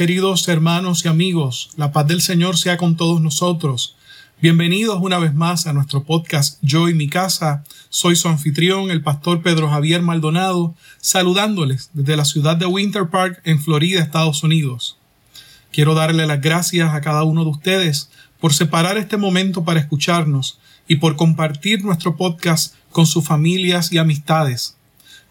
Queridos hermanos y amigos, la paz del Señor sea con todos nosotros. Bienvenidos una vez más a nuestro podcast Yo y mi casa. Soy su anfitrión, el pastor Pedro Javier Maldonado, saludándoles desde la ciudad de Winter Park en Florida, Estados Unidos. Quiero darle las gracias a cada uno de ustedes por separar este momento para escucharnos y por compartir nuestro podcast con sus familias y amistades.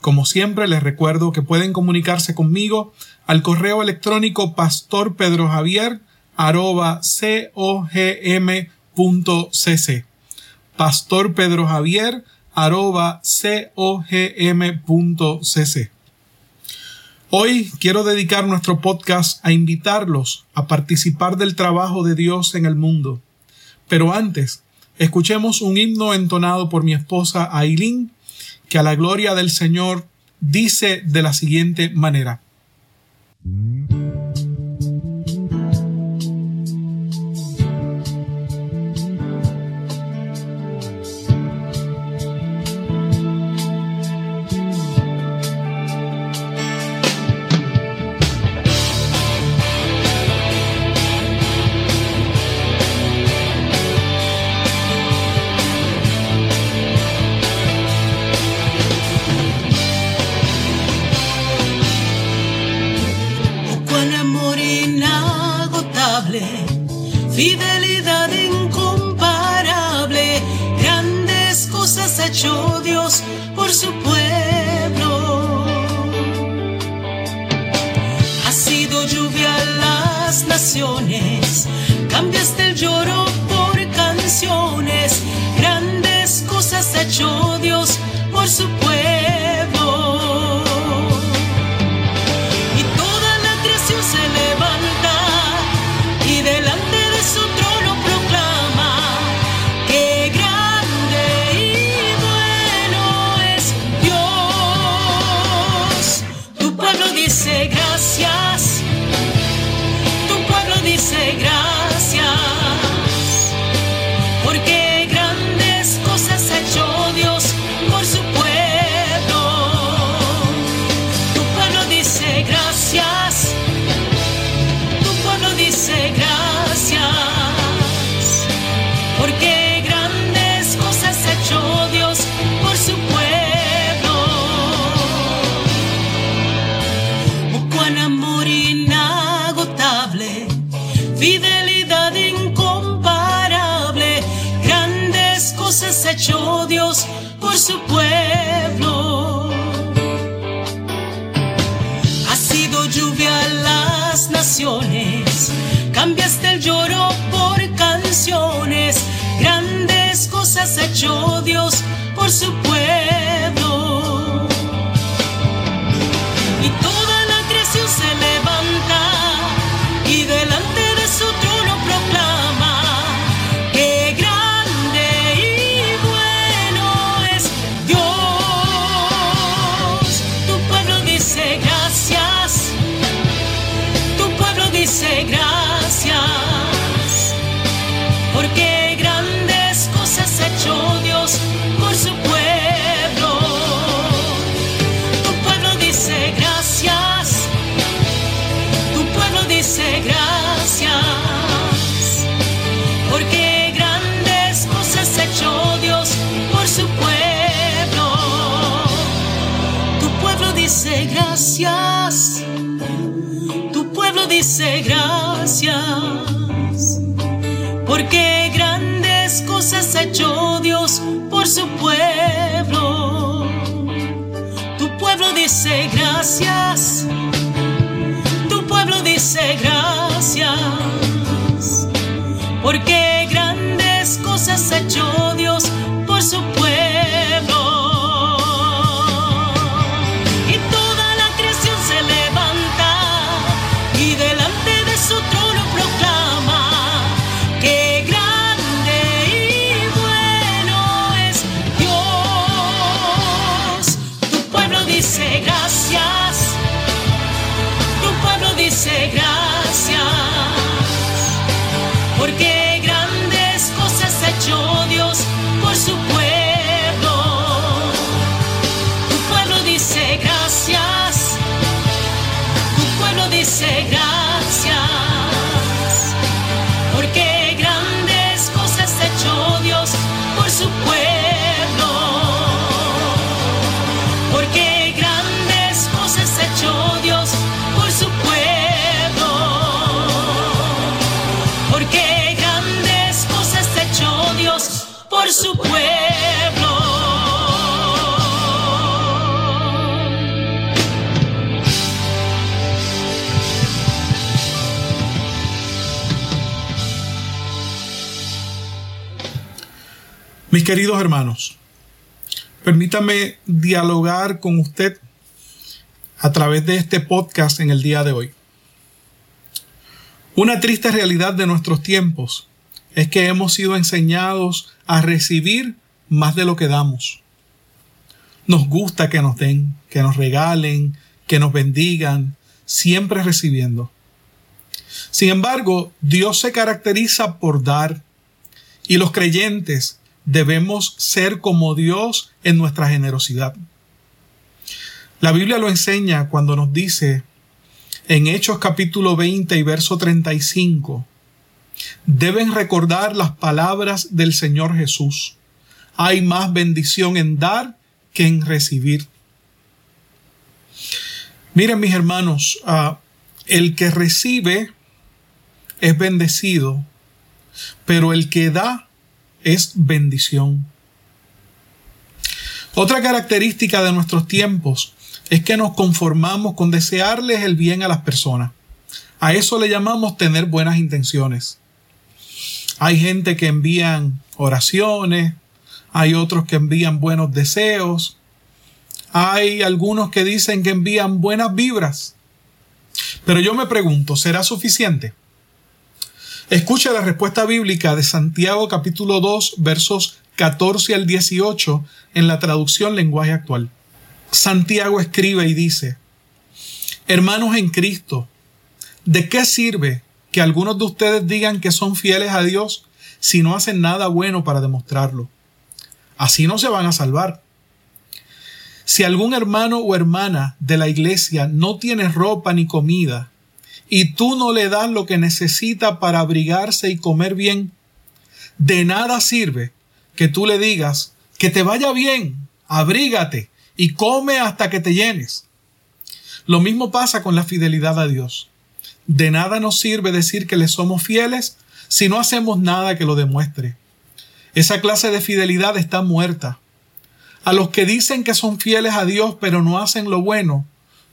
Como siempre, les recuerdo que pueden comunicarse conmigo al correo electrónico pastorpedrojavier.cogm.cc pastorpedrojavier.cogm.cc Hoy quiero dedicar nuestro podcast a invitarlos a participar del trabajo de Dios en el mundo. Pero antes, escuchemos un himno entonado por mi esposa Aileen que a la gloria del Señor dice de la siguiente manera. Fidelidad this. Dice gracias, porque grandes cosas ha hecho Dios por su pueblo. Tu pueblo dice gracias, tu pueblo dice gracias, Mis queridos hermanos, permítame dialogar con usted a través de este podcast en el día de hoy. Una triste realidad de nuestros tiempos es que hemos sido enseñados a recibir más de lo que damos. Nos gusta que nos den, que nos regalen, que nos bendigan, siempre recibiendo. Sin embargo, Dios se caracteriza por dar y los creyentes debemos ser como Dios en nuestra generosidad. La Biblia lo enseña cuando nos dice en Hechos capítulo 20 y verso 35, deben recordar las palabras del Señor Jesús. Hay más bendición en dar que en recibir. Miren mis hermanos, ah, el que recibe es bendecido, pero el que da es bendición. Otra característica de nuestros tiempos es que nos conformamos con desearles el bien a las personas. A eso le llamamos tener buenas intenciones. Hay gente que envían oraciones, hay otros que envían buenos deseos, hay algunos que dicen que envían buenas vibras. Pero yo me pregunto, ¿será suficiente? Escucha la respuesta bíblica de Santiago capítulo 2 versos 14 al 18 en la traducción lenguaje actual. Santiago escribe y dice, Hermanos en Cristo, ¿de qué sirve que algunos de ustedes digan que son fieles a Dios si no hacen nada bueno para demostrarlo? Así no se van a salvar. Si algún hermano o hermana de la iglesia no tiene ropa ni comida, y tú no le das lo que necesita para abrigarse y comer bien, de nada sirve que tú le digas que te vaya bien, abrígate y come hasta que te llenes. Lo mismo pasa con la fidelidad a Dios. De nada nos sirve decir que le somos fieles si no hacemos nada que lo demuestre. Esa clase de fidelidad está muerta. A los que dicen que son fieles a Dios pero no hacen lo bueno,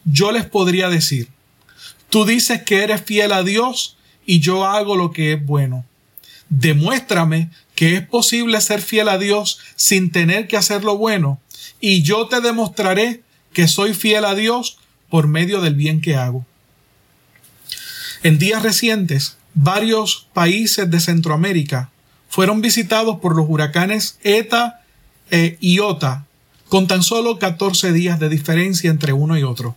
yo les podría decir, tú dices que eres fiel a Dios y yo hago lo que es bueno. Demuéstrame que es posible ser fiel a Dios sin tener que hacer lo bueno y yo te demostraré que soy fiel a Dios por medio del bien que hago. En días recientes, varios países de Centroamérica fueron visitados por los huracanes ETA e IOTA, con tan solo 14 días de diferencia entre uno y otro.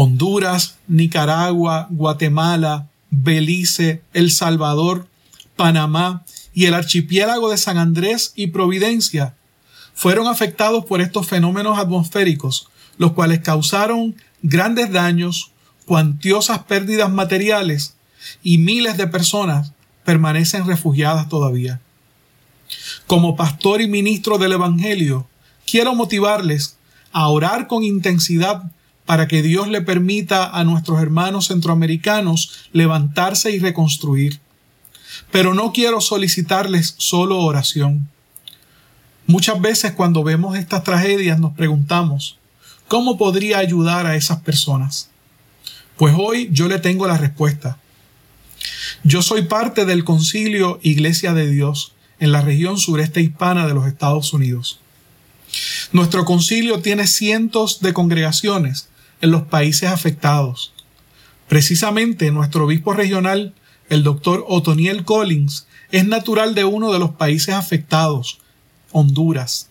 Honduras, Nicaragua, Guatemala, Belice, El Salvador, Panamá y el archipiélago de San Andrés y Providencia fueron afectados por estos fenómenos atmosféricos, los cuales causaron grandes daños, cuantiosas pérdidas materiales y miles de personas permanecen refugiadas todavía. Como pastor y ministro del Evangelio, quiero motivarles a orar con intensidad para que Dios le permita a nuestros hermanos centroamericanos levantarse y reconstruir. Pero no quiero solicitarles solo oración. Muchas veces cuando vemos estas tragedias nos preguntamos, ¿cómo podría ayudar a esas personas? Pues hoy yo le tengo la respuesta. Yo soy parte del concilio Iglesia de Dios en la región sureste hispana de los Estados Unidos. Nuestro concilio tiene cientos de congregaciones en los países afectados. Precisamente nuestro obispo regional, el doctor Otoniel Collins, es natural de uno de los países afectados, Honduras.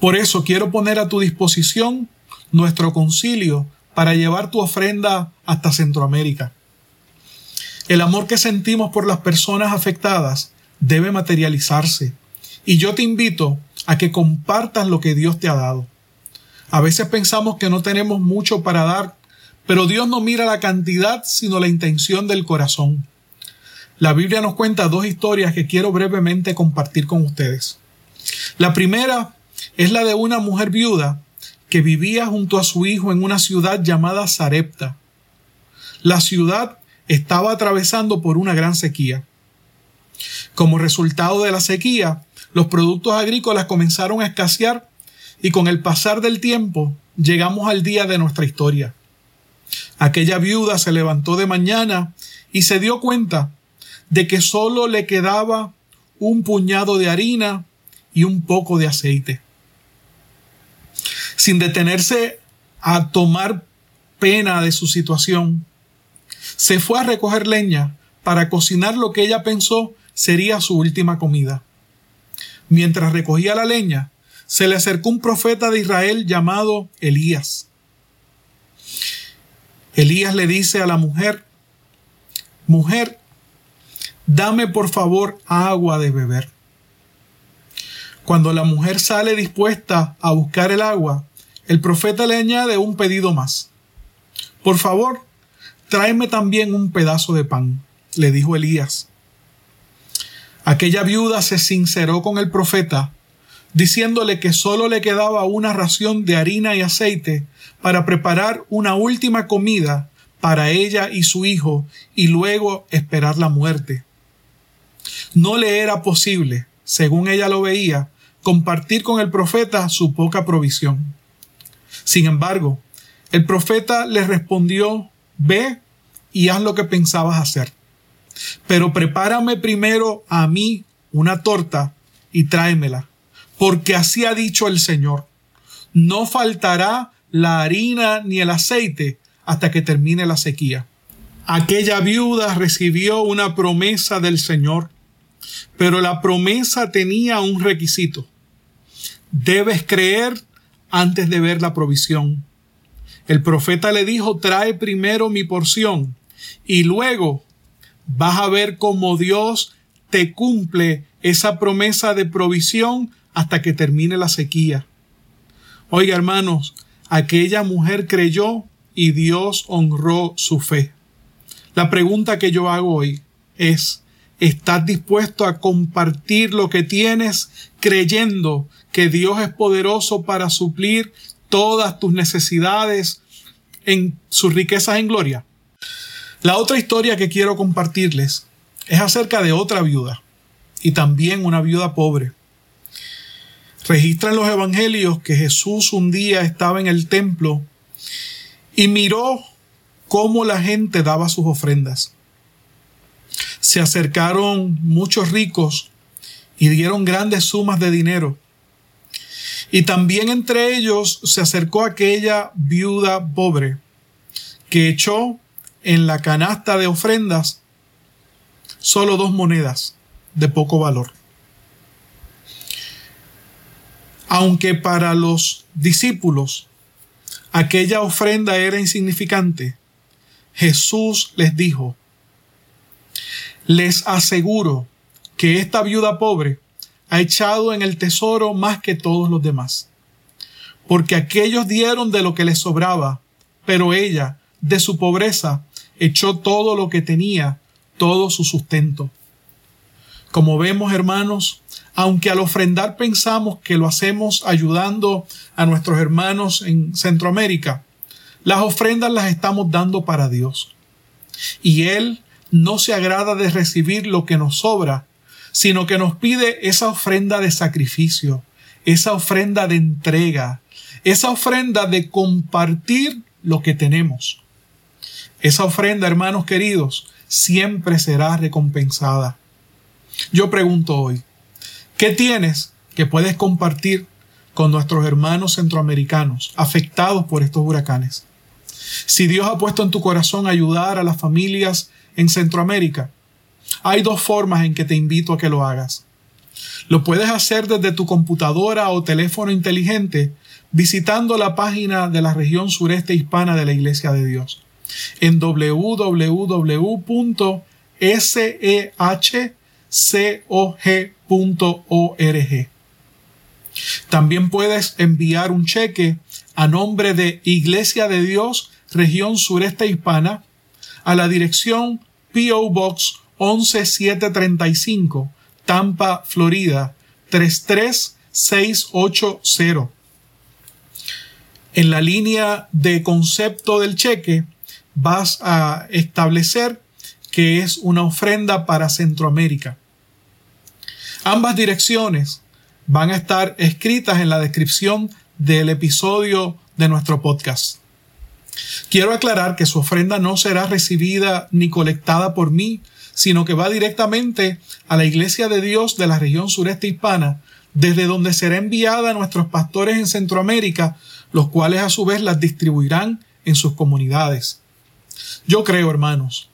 Por eso quiero poner a tu disposición nuestro concilio para llevar tu ofrenda hasta Centroamérica. El amor que sentimos por las personas afectadas debe materializarse y yo te invito a que compartas lo que Dios te ha dado. A veces pensamos que no tenemos mucho para dar, pero Dios no mira la cantidad, sino la intención del corazón. La Biblia nos cuenta dos historias que quiero brevemente compartir con ustedes. La primera es la de una mujer viuda que vivía junto a su hijo en una ciudad llamada Sarepta. La ciudad estaba atravesando por una gran sequía. Como resultado de la sequía, los productos agrícolas comenzaron a escasear y con el pasar del tiempo llegamos al día de nuestra historia. Aquella viuda se levantó de mañana y se dio cuenta de que solo le quedaba un puñado de harina y un poco de aceite. Sin detenerse a tomar pena de su situación, se fue a recoger leña para cocinar lo que ella pensó sería su última comida. Mientras recogía la leña, se le acercó un profeta de Israel llamado Elías. Elías le dice a la mujer, Mujer, dame por favor agua de beber. Cuando la mujer sale dispuesta a buscar el agua, el profeta le añade un pedido más. Por favor, tráeme también un pedazo de pan, le dijo Elías. Aquella viuda se sinceró con el profeta, diciéndole que solo le quedaba una ración de harina y aceite para preparar una última comida para ella y su hijo y luego esperar la muerte. No le era posible, según ella lo veía, compartir con el profeta su poca provisión. Sin embargo, el profeta le respondió, ve y haz lo que pensabas hacer. Pero prepárame primero a mí una torta y tráemela, porque así ha dicho el Señor. No faltará la harina ni el aceite hasta que termine la sequía. Aquella viuda recibió una promesa del Señor, pero la promesa tenía un requisito. Debes creer antes de ver la provisión. El profeta le dijo, trae primero mi porción y luego vas a ver cómo Dios te cumple esa promesa de provisión hasta que termine la sequía. Oiga, hermanos, aquella mujer creyó y Dios honró su fe. La pregunta que yo hago hoy es, ¿estás dispuesto a compartir lo que tienes creyendo que Dios es poderoso para suplir todas tus necesidades en sus riquezas en gloria? La otra historia que quiero compartirles es acerca de otra viuda y también una viuda pobre. Registran los evangelios que Jesús un día estaba en el templo y miró cómo la gente daba sus ofrendas. Se acercaron muchos ricos y dieron grandes sumas de dinero. Y también entre ellos se acercó aquella viuda pobre que echó en la canasta de ofrendas solo dos monedas de poco valor. Aunque para los discípulos aquella ofrenda era insignificante, Jesús les dijo, les aseguro que esta viuda pobre ha echado en el tesoro más que todos los demás, porque aquellos dieron de lo que les sobraba, pero ella, de su pobreza, echó todo lo que tenía, todo su sustento. Como vemos, hermanos, aunque al ofrendar pensamos que lo hacemos ayudando a nuestros hermanos en Centroamérica, las ofrendas las estamos dando para Dios. Y Él no se agrada de recibir lo que nos sobra, sino que nos pide esa ofrenda de sacrificio, esa ofrenda de entrega, esa ofrenda de compartir lo que tenemos. Esa ofrenda, hermanos queridos, siempre será recompensada. Yo pregunto hoy, ¿qué tienes que puedes compartir con nuestros hermanos centroamericanos afectados por estos huracanes? Si Dios ha puesto en tu corazón ayudar a las familias en Centroamérica, hay dos formas en que te invito a que lo hagas. Lo puedes hacer desde tu computadora o teléfono inteligente visitando la página de la región sureste hispana de la Iglesia de Dios en www.sehcog.org. También puedes enviar un cheque a nombre de Iglesia de Dios, región sureste hispana, a la dirección PO Box 11735, Tampa, Florida 33680. En la línea de concepto del cheque vas a establecer que es una ofrenda para Centroamérica. Ambas direcciones van a estar escritas en la descripción del episodio de nuestro podcast. Quiero aclarar que su ofrenda no será recibida ni colectada por mí, sino que va directamente a la Iglesia de Dios de la región sureste hispana, desde donde será enviada a nuestros pastores en Centroamérica, los cuales a su vez las distribuirán en sus comunidades. Yo creo, hermanos,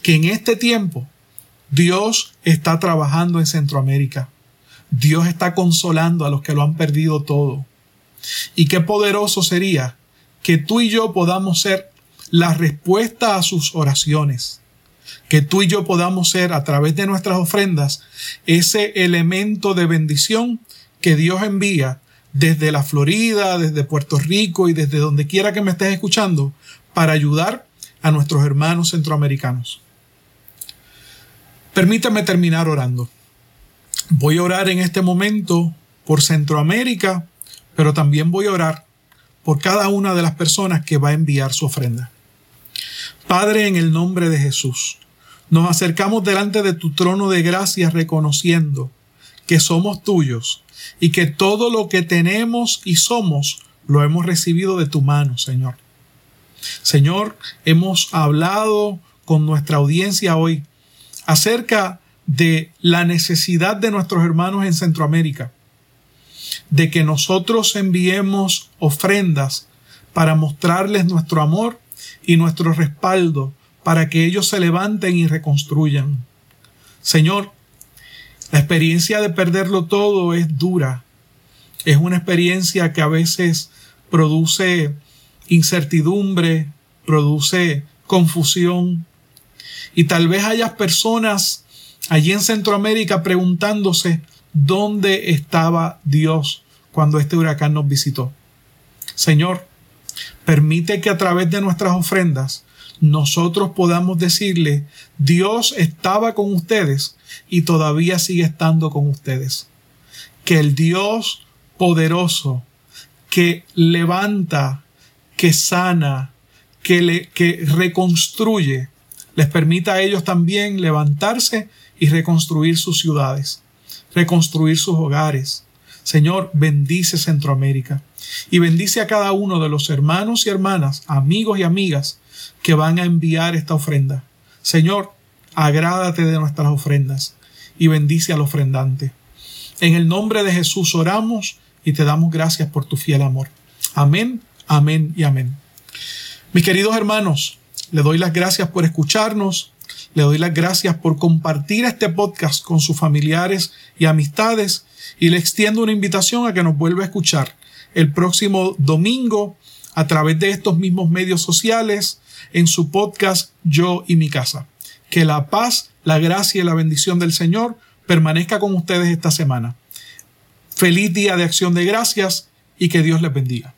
que en este tiempo Dios está trabajando en Centroamérica. Dios está consolando a los que lo han perdido todo. Y qué poderoso sería que tú y yo podamos ser la respuesta a sus oraciones. Que tú y yo podamos ser a través de nuestras ofrendas ese elemento de bendición que Dios envía desde la Florida, desde Puerto Rico y desde donde quiera que me estés escuchando para ayudar a nuestros hermanos centroamericanos. Permítame terminar orando. Voy a orar en este momento por Centroamérica, pero también voy a orar por cada una de las personas que va a enviar su ofrenda. Padre, en el nombre de Jesús, nos acercamos delante de tu trono de gracia reconociendo que somos tuyos y que todo lo que tenemos y somos lo hemos recibido de tu mano, Señor. Señor, hemos hablado con nuestra audiencia hoy acerca de la necesidad de nuestros hermanos en Centroamérica de que nosotros enviemos ofrendas para mostrarles nuestro amor y nuestro respaldo para que ellos se levanten y reconstruyan. Señor, la experiencia de perderlo todo es dura. Es una experiencia que a veces produce incertidumbre, produce confusión. Y tal vez haya personas allí en Centroamérica preguntándose, dónde estaba Dios cuando este huracán nos visitó. Señor, permite que a través de nuestras ofrendas nosotros podamos decirle, Dios estaba con ustedes y todavía sigue estando con ustedes. Que el Dios poderoso, que levanta, que sana, que, le, que reconstruye, les permita a ellos también levantarse y reconstruir sus ciudades reconstruir sus hogares. Señor, bendice Centroamérica y bendice a cada uno de los hermanos y hermanas, amigos y amigas que van a enviar esta ofrenda. Señor, agrádate de nuestras ofrendas y bendice al ofrendante. En el nombre de Jesús oramos y te damos gracias por tu fiel amor. Amén, amén y amén. Mis queridos hermanos, le doy las gracias por escucharnos le doy las gracias por compartir este podcast con sus familiares y amistades y le extiendo una invitación a que nos vuelva a escuchar el próximo domingo a través de estos mismos medios sociales en su podcast Yo y mi casa. Que la paz, la gracia y la bendición del Señor permanezca con ustedes esta semana. Feliz día de acción de gracias y que Dios les bendiga.